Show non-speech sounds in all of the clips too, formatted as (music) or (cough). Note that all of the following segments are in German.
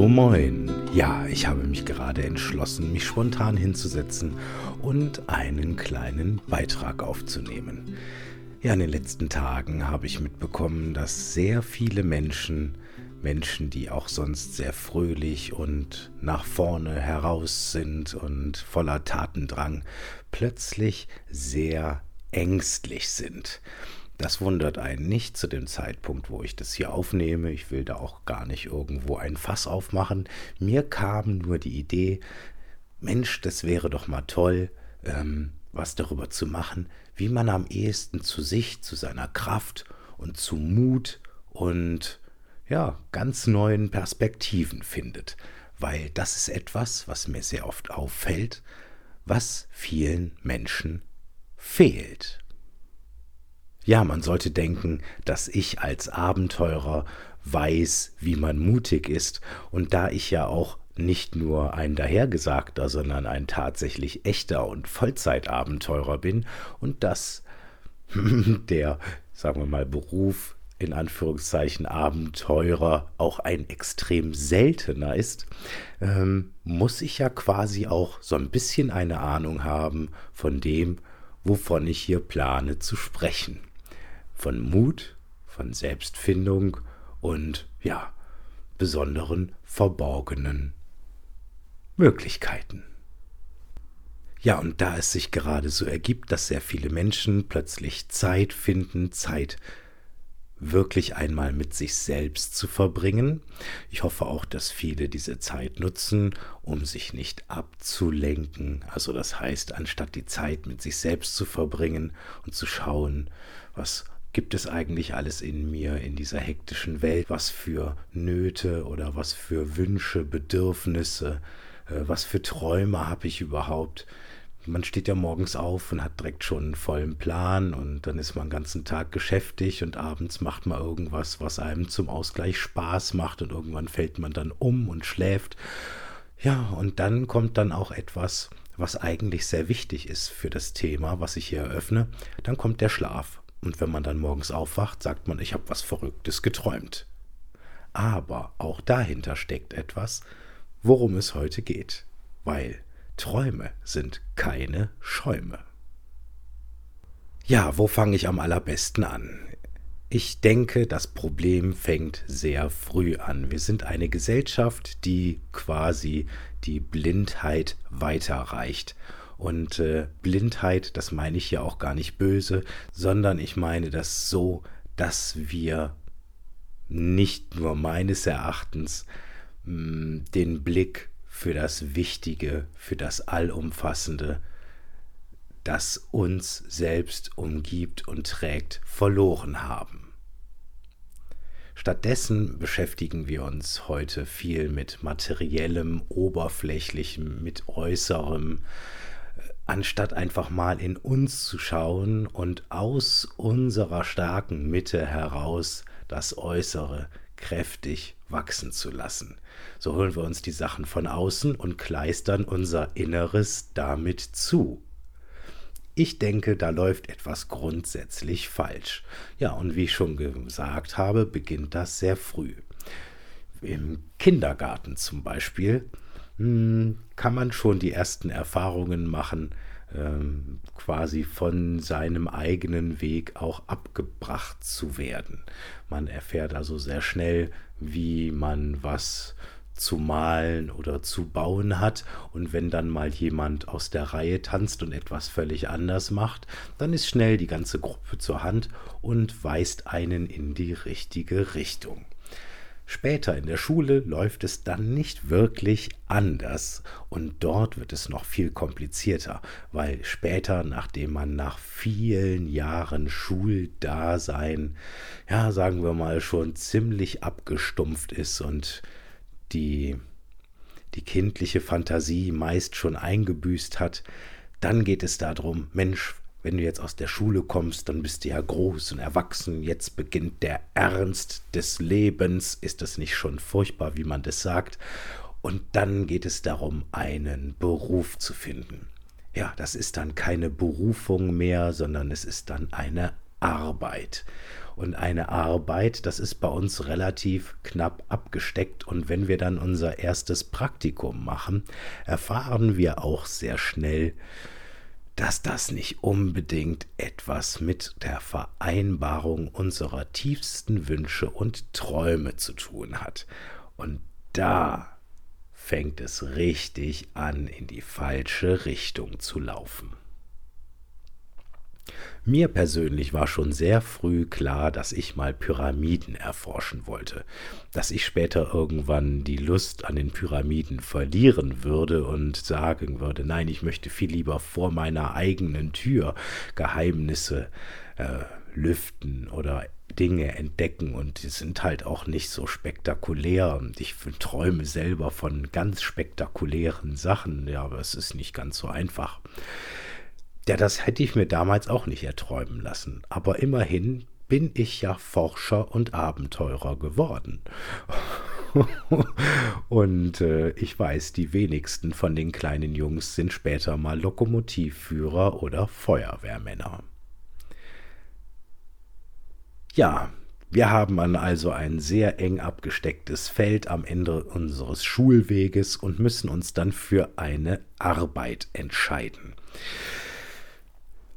So moin. Ja, ich habe mich gerade entschlossen, mich spontan hinzusetzen und einen kleinen Beitrag aufzunehmen. Ja, in den letzten Tagen habe ich mitbekommen, dass sehr viele Menschen, Menschen, die auch sonst sehr fröhlich und nach vorne heraus sind und voller Tatendrang, plötzlich sehr ängstlich sind. Das wundert einen nicht zu dem Zeitpunkt, wo ich das hier aufnehme. Ich will da auch gar nicht irgendwo ein Fass aufmachen. Mir kam nur die Idee, Mensch, das wäre doch mal toll, ähm, was darüber zu machen, wie man am ehesten zu sich, zu seiner Kraft und zu Mut und ja, ganz neuen Perspektiven findet. Weil das ist etwas, was mir sehr oft auffällt, was vielen Menschen fehlt. Ja, man sollte denken, dass ich als Abenteurer weiß, wie man mutig ist, und da ich ja auch nicht nur ein dahergesagter, sondern ein tatsächlich echter und Vollzeitabenteurer bin und dass (laughs) der, sagen wir mal, Beruf in Anführungszeichen Abenteurer auch ein extrem seltener ist, ähm, muss ich ja quasi auch so ein bisschen eine Ahnung haben von dem, wovon ich hier plane zu sprechen von Mut, von Selbstfindung und ja, besonderen verborgenen Möglichkeiten. Ja, und da es sich gerade so ergibt, dass sehr viele Menschen plötzlich Zeit finden, Zeit wirklich einmal mit sich selbst zu verbringen. Ich hoffe auch, dass viele diese Zeit nutzen, um sich nicht abzulenken. Also das heißt, anstatt die Zeit mit sich selbst zu verbringen und zu schauen, was gibt es eigentlich alles in mir, in dieser hektischen Welt? Was für Nöte oder was für Wünsche, Bedürfnisse, äh, was für Träume habe ich überhaupt? Man steht ja morgens auf und hat direkt schon einen vollen Plan und dann ist man den ganzen Tag geschäftig und abends macht man irgendwas, was einem zum Ausgleich Spaß macht und irgendwann fällt man dann um und schläft. Ja, und dann kommt dann auch etwas, was eigentlich sehr wichtig ist für das Thema, was ich hier eröffne. Dann kommt der Schlaf. Und wenn man dann morgens aufwacht, sagt man, ich habe was Verrücktes geträumt. Aber auch dahinter steckt etwas, worum es heute geht, weil Träume sind keine Schäume. Ja, wo fange ich am allerbesten an? Ich denke, das Problem fängt sehr früh an. Wir sind eine Gesellschaft, die quasi die Blindheit weiterreicht. Und äh, Blindheit, das meine ich ja auch gar nicht böse, sondern ich meine das so, dass wir nicht nur meines Erachtens mh, hm, den Blick für das Wichtige, für das Allumfassende, das uns selbst umgibt und trägt, verloren haben. Stattdessen beschäftigen wir uns heute viel mit materiellem, oberflächlichem, mit äußerem, anstatt einfach mal in uns zu schauen und aus unserer starken Mitte heraus das Äußere kräftig wachsen zu lassen. So holen wir uns die Sachen von außen und kleistern unser Inneres damit zu. Ich denke, da läuft etwas grundsätzlich falsch. Ja, und wie ich schon gesagt habe, beginnt das sehr früh. Im Kindergarten zum Beispiel hm, kann man schon die ersten Erfahrungen machen, ähm, quasi von seinem eigenen Weg auch abgebracht zu werden. Man erfährt also sehr schnell, wie man was zu malen oder zu bauen hat. Und wenn dann mal jemand aus der Reihe tanzt und etwas völlig anders macht, dann ist schnell die ganze Gruppe zur Hand und weist einen in die richtige Richtung. Später in der Schule läuft es dann nicht wirklich anders. Und dort wird es noch viel komplizierter, weil später, nachdem man nach vielen Jahren Schuldasein, ja, sagen wir mal, schon ziemlich abgestumpft ist und die, die kindliche Fantasie meist schon eingebüßt hat, dann geht es darum, Mensch, wenn du jetzt aus der Schule kommst, dann bist du ja groß und erwachsen, jetzt beginnt der Ernst des Lebens. Ist das nicht schon furchtbar, wie man das sagt? Und dann geht es darum, einen Beruf zu finden. Ja, das ist dann keine Berufung mehr, sondern es ist dann eine Arbeit. Und eine Arbeit, das ist bei uns relativ knapp abgesteckt. Und wenn wir dann unser erstes Praktikum machen, erfahren wir auch sehr schnell, dass das nicht unbedingt etwas mit der Vereinbarung unserer tiefsten Wünsche und Träume zu tun hat. Und da fängt es richtig an, in die falsche Richtung zu laufen. Mir persönlich war schon sehr früh klar, dass ich mal Pyramiden erforschen wollte, dass ich später irgendwann die Lust an den Pyramiden verlieren würde und sagen würde, nein, ich möchte viel lieber vor meiner eigenen Tür Geheimnisse äh, lüften oder Dinge entdecken und die sind halt auch nicht so spektakulär und ich träume selber von ganz spektakulären Sachen, ja, aber es ist nicht ganz so einfach. Ja, das hätte ich mir damals auch nicht erträumen lassen. Aber immerhin bin ich ja Forscher und Abenteurer geworden. (laughs) und äh, ich weiß, die wenigsten von den kleinen Jungs sind später mal Lokomotivführer oder Feuerwehrmänner. Ja, wir haben also ein sehr eng abgestecktes Feld am Ende unseres Schulweges und müssen uns dann für eine Arbeit entscheiden.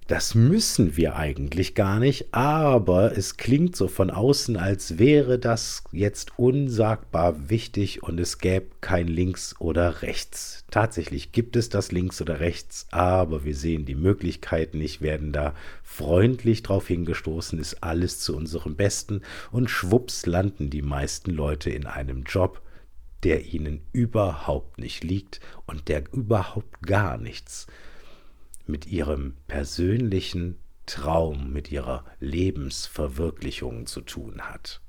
Das müssen wir eigentlich gar nicht, aber es klingt so von außen, als wäre das jetzt unsagbar wichtig und es gäbe kein Links oder Rechts. Tatsächlich gibt es das Links oder Rechts, aber wir sehen die Möglichkeiten nicht, werden da freundlich drauf hingestoßen, ist alles zu unserem Besten und schwupps landen die meisten Leute in einem Job, der ihnen überhaupt nicht liegt und der überhaupt gar nichts mit ihrem persönlichen Traum, mit ihrer Lebensverwirklichung zu tun hat.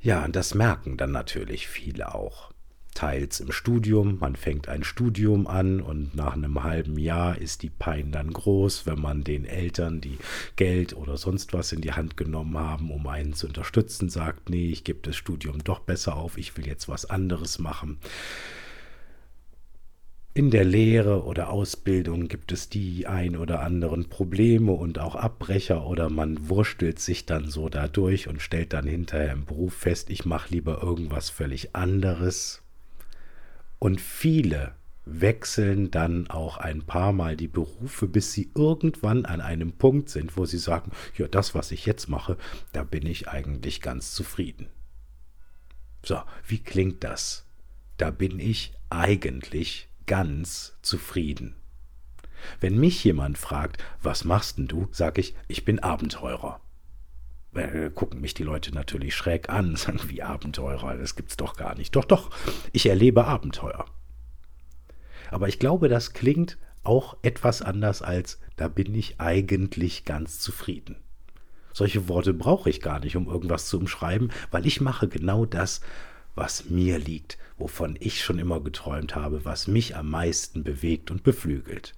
Ja, und das merken dann natürlich viele auch. Teils im Studium, man fängt ein Studium an und nach einem halben Jahr ist die Pein dann groß, wenn man den Eltern, die Geld oder sonst was in die Hand genommen haben, um einen zu unterstützen, sagt, nee, ich gebe das Studium doch besser auf, ich will jetzt was anderes machen. In der Lehre oder Ausbildung gibt es die ein oder anderen Probleme und auch Abbrecher oder man wurstelt sich dann so dadurch und stellt dann hinterher im Beruf fest, ich mache lieber irgendwas völlig anderes. Und viele wechseln dann auch ein paar Mal die Berufe, bis sie irgendwann an einem Punkt sind, wo sie sagen, ja, das, was ich jetzt mache, da bin ich eigentlich ganz zufrieden. So, wie klingt das? Da bin ich eigentlich ganz zufrieden. Wenn mich jemand fragt, was machst denn du, sage ich, ich bin Abenteurer. Äh, gucken mich die Leute natürlich schräg an, (laughs) sagen wie Abenteurer, das gibt's doch gar nicht. Doch, doch, ich erlebe Abenteuer. Aber ich glaube, das klingt auch etwas anders als da bin ich eigentlich ganz zufrieden. Solche Worte brauche ich gar nicht, um irgendwas zu umschreiben, weil ich mache genau das, was mir liegt, wovon ich schon immer geträumt habe, was mich am meisten bewegt und beflügelt.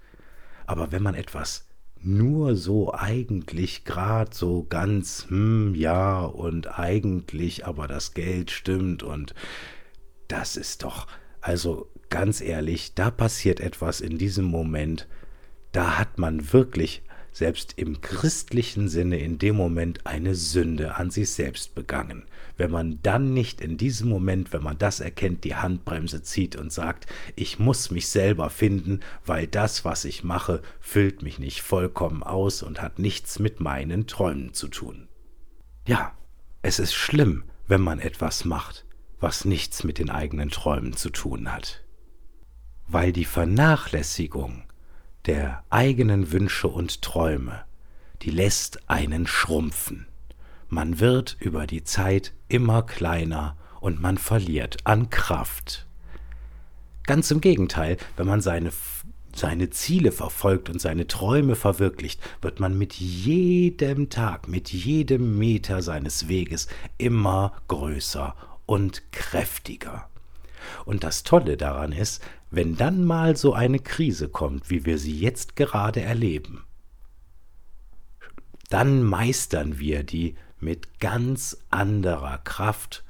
Aber wenn man etwas nur so eigentlich grad so ganz, hm, ja, und eigentlich, aber das Geld stimmt und das ist doch, also ganz ehrlich, da passiert etwas in diesem Moment, da hat man wirklich selbst im christlichen Sinne in dem Moment eine Sünde an sich selbst begangen. Wenn man dann nicht in diesem Moment, wenn man das erkennt, die Handbremse zieht und sagt, ich muss mich selber finden, weil das, was ich mache, füllt mich nicht vollkommen aus und hat nichts mit meinen Träumen zu tun. Ja, es ist schlimm, wenn man etwas macht, was nichts mit den eigenen Träumen zu tun hat. Weil die Vernachlässigung der eigenen Wünsche und Träume, die lässt einen schrumpfen. Man wird über die Zeit immer kleiner und man verliert an Kraft. Ganz im Gegenteil, wenn man seine, seine Ziele verfolgt und seine Träume verwirklicht, wird man mit jedem Tag, mit jedem Meter seines Weges immer größer und kräftiger. Und das Tolle daran ist, wenn dann mal so eine Krise kommt, wie wir sie jetzt gerade erleben, dann meistern wir die mit ganz anderer Kraft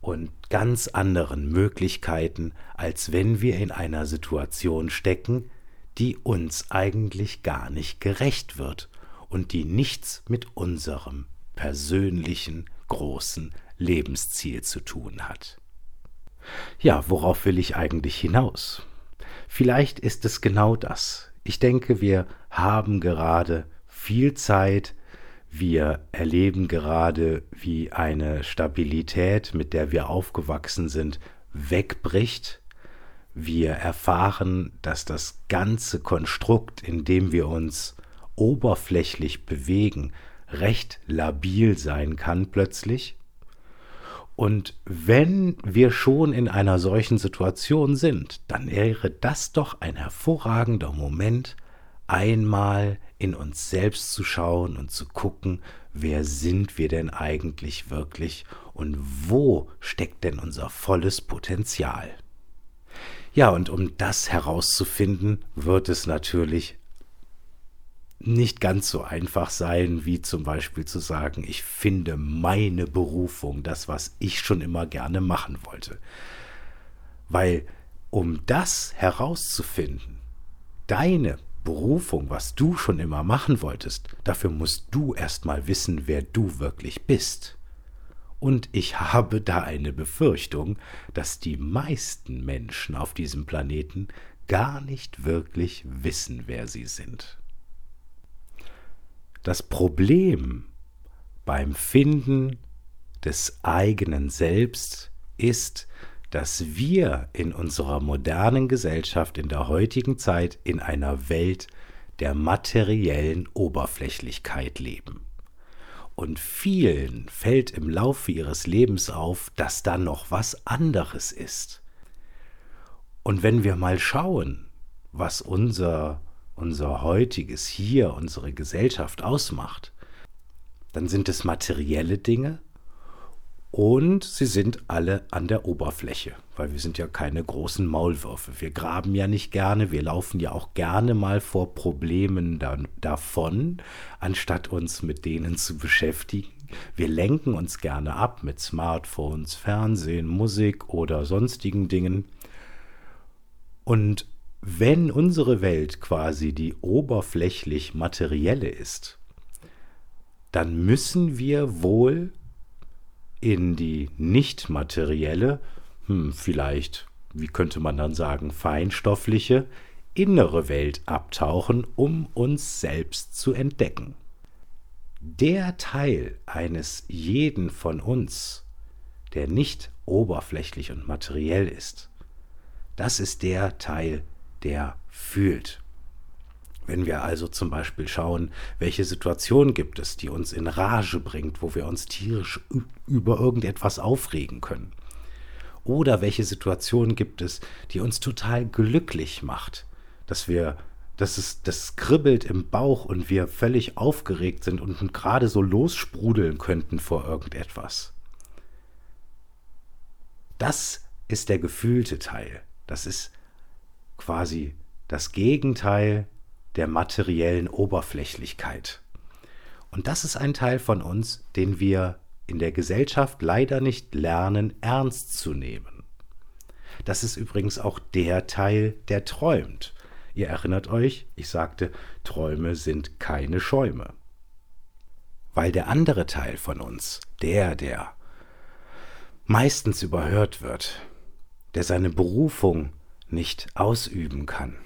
und ganz anderen Möglichkeiten, als wenn wir in einer Situation stecken, die uns eigentlich gar nicht gerecht wird und die nichts mit unserem persönlichen großen Lebensziel zu tun hat. Ja, worauf will ich eigentlich hinaus? Vielleicht ist es genau das. Ich denke, wir haben gerade viel Zeit, wir erleben gerade, wie eine Stabilität, mit der wir aufgewachsen sind, wegbricht. Wir erfahren, dass das ganze Konstrukt, in dem wir uns oberflächlich bewegen, recht labil sein kann plötzlich. Und wenn wir schon in einer solchen Situation sind, dann wäre das doch ein hervorragender Moment, einmal in uns selbst zu schauen und zu gucken, wer sind wir denn eigentlich wirklich und wo steckt denn unser volles Potenzial. Ja, und um das herauszufinden, wird es natürlich nicht ganz so einfach sein, wie zum Beispiel zu sagen, ich finde meine Berufung, das, was ich schon immer gerne machen wollte. Weil um das herauszufinden, deine Berufung, was du schon immer machen wolltest, dafür musst du erstmal wissen, wer du wirklich bist. Und ich habe da eine Befürchtung, dass die meisten Menschen auf diesem Planeten gar nicht wirklich wissen, wer sie sind. Das Problem beim Finden des eigenen Selbst ist, dass wir in unserer modernen Gesellschaft in der heutigen Zeit in einer Welt der materiellen Oberflächlichkeit leben. Und vielen fällt im Laufe ihres Lebens auf, dass da noch was anderes ist. Und wenn wir mal schauen, was unser unser heutiges Hier, unsere Gesellschaft ausmacht, dann sind es materielle Dinge und sie sind alle an der Oberfläche, weil wir sind ja keine großen Maulwürfe. Wir graben ja nicht gerne, wir laufen ja auch gerne mal vor Problemen dann davon, anstatt uns mit denen zu beschäftigen. Wir lenken uns gerne ab mit Smartphones, Fernsehen, Musik oder sonstigen Dingen. Und wenn unsere Welt quasi die oberflächlich materielle ist, dann müssen wir wohl in die nicht materielle, hm, vielleicht, wie könnte man dann sagen, feinstoffliche, innere Welt abtauchen, um uns selbst zu entdecken. Der Teil eines jeden von uns, der nicht oberflächlich und materiell ist, das ist der Teil, der fühlt. Wenn wir also zum Beispiel schauen, welche Situation gibt es, die uns in Rage bringt, wo wir uns tierisch über irgendetwas aufregen können. Oder welche Situation gibt es, die uns total glücklich macht, dass wir, dass es, das kribbelt im Bauch und wir völlig aufgeregt sind und gerade so lossprudeln könnten vor irgendetwas. Das ist der gefühlte Teil. Das ist quasi das Gegenteil der materiellen Oberflächlichkeit. Und das ist ein Teil von uns, den wir in der Gesellschaft leider nicht lernen ernst zu nehmen. Das ist übrigens auch der Teil, der träumt. Ihr erinnert euch, ich sagte, Träume sind keine Schäume. Weil der andere Teil von uns, der, der meistens überhört wird, der seine Berufung nicht ausüben kann.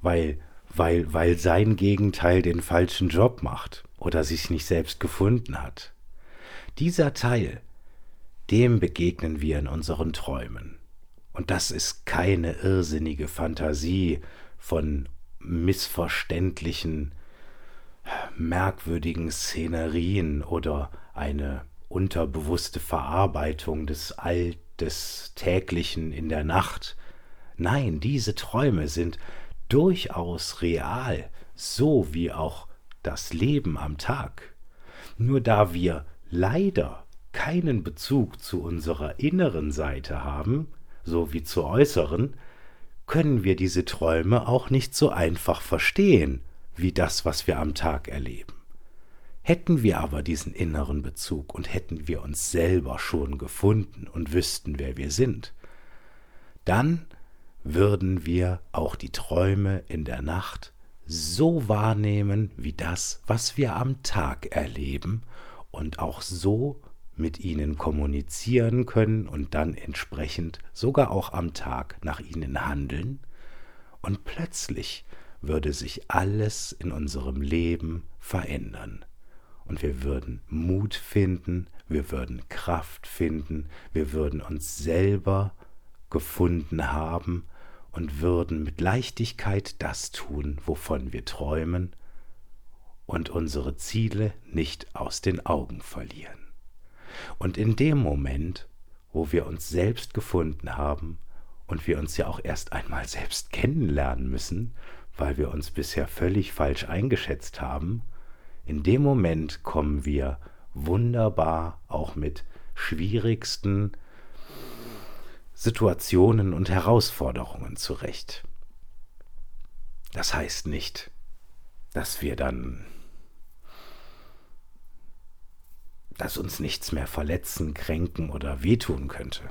Weil, weil, weil sein Gegenteil den falschen Job macht oder sich nicht selbst gefunden hat. Dieser Teil, dem begegnen wir in unseren Träumen. Und das ist keine irrsinnige Fantasie von missverständlichen, merkwürdigen Szenerien oder eine unterbewusste Verarbeitung des Alt des täglichen in der Nacht. Nein, diese Träume sind durchaus real, so wie auch das Leben am Tag. Nur da wir leider keinen Bezug zu unserer inneren Seite haben, so wie zur äußeren, können wir diese Träume auch nicht so einfach verstehen wie das, was wir am Tag erleben. Hätten wir aber diesen inneren Bezug und hätten wir uns selber schon gefunden und wüssten, wer wir sind, dann würden wir auch die Träume in der Nacht so wahrnehmen wie das, was wir am Tag erleben und auch so mit ihnen kommunizieren können und dann entsprechend sogar auch am Tag nach ihnen handeln, und plötzlich würde sich alles in unserem Leben verändern. Und wir würden Mut finden, wir würden Kraft finden, wir würden uns selber gefunden haben und würden mit Leichtigkeit das tun, wovon wir träumen und unsere Ziele nicht aus den Augen verlieren. Und in dem Moment, wo wir uns selbst gefunden haben und wir uns ja auch erst einmal selbst kennenlernen müssen, weil wir uns bisher völlig falsch eingeschätzt haben, in dem Moment kommen wir wunderbar auch mit schwierigsten Situationen und Herausforderungen zurecht. Das heißt nicht, dass wir dann, dass uns nichts mehr verletzen, kränken oder wehtun könnte.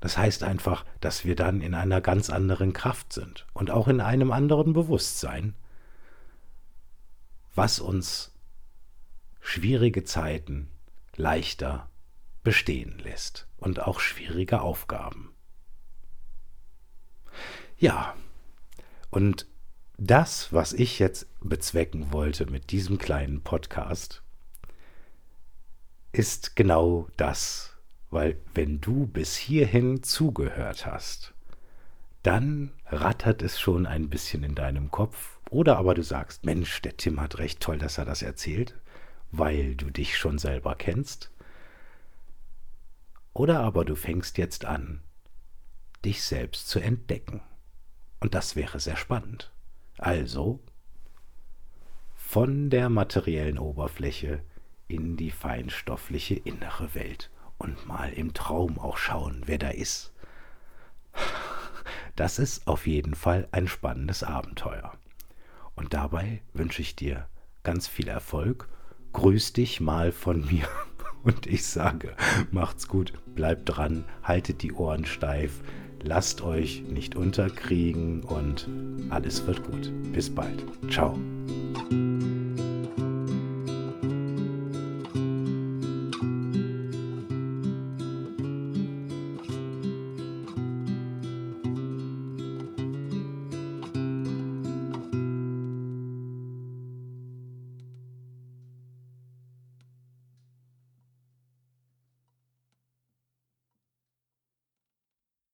Das heißt einfach, dass wir dann in einer ganz anderen Kraft sind und auch in einem anderen Bewusstsein, was uns schwierige Zeiten leichter bestehen lässt und auch schwierige Aufgaben. Ja, und das, was ich jetzt bezwecken wollte mit diesem kleinen Podcast, ist genau das, weil wenn du bis hierhin zugehört hast, dann rattert es schon ein bisschen in deinem Kopf. Oder aber du sagst, Mensch, der Tim hat recht toll, dass er das erzählt, weil du dich schon selber kennst. Oder aber du fängst jetzt an, dich selbst zu entdecken. Und das wäre sehr spannend. Also von der materiellen Oberfläche in die feinstoffliche innere Welt und mal im Traum auch schauen, wer da ist. Das ist auf jeden Fall ein spannendes Abenteuer. Und dabei wünsche ich dir ganz viel Erfolg. Grüß dich mal von mir. (laughs) Und ich sage, macht's gut, bleibt dran, haltet die Ohren steif, lasst euch nicht unterkriegen und alles wird gut. Bis bald. Ciao.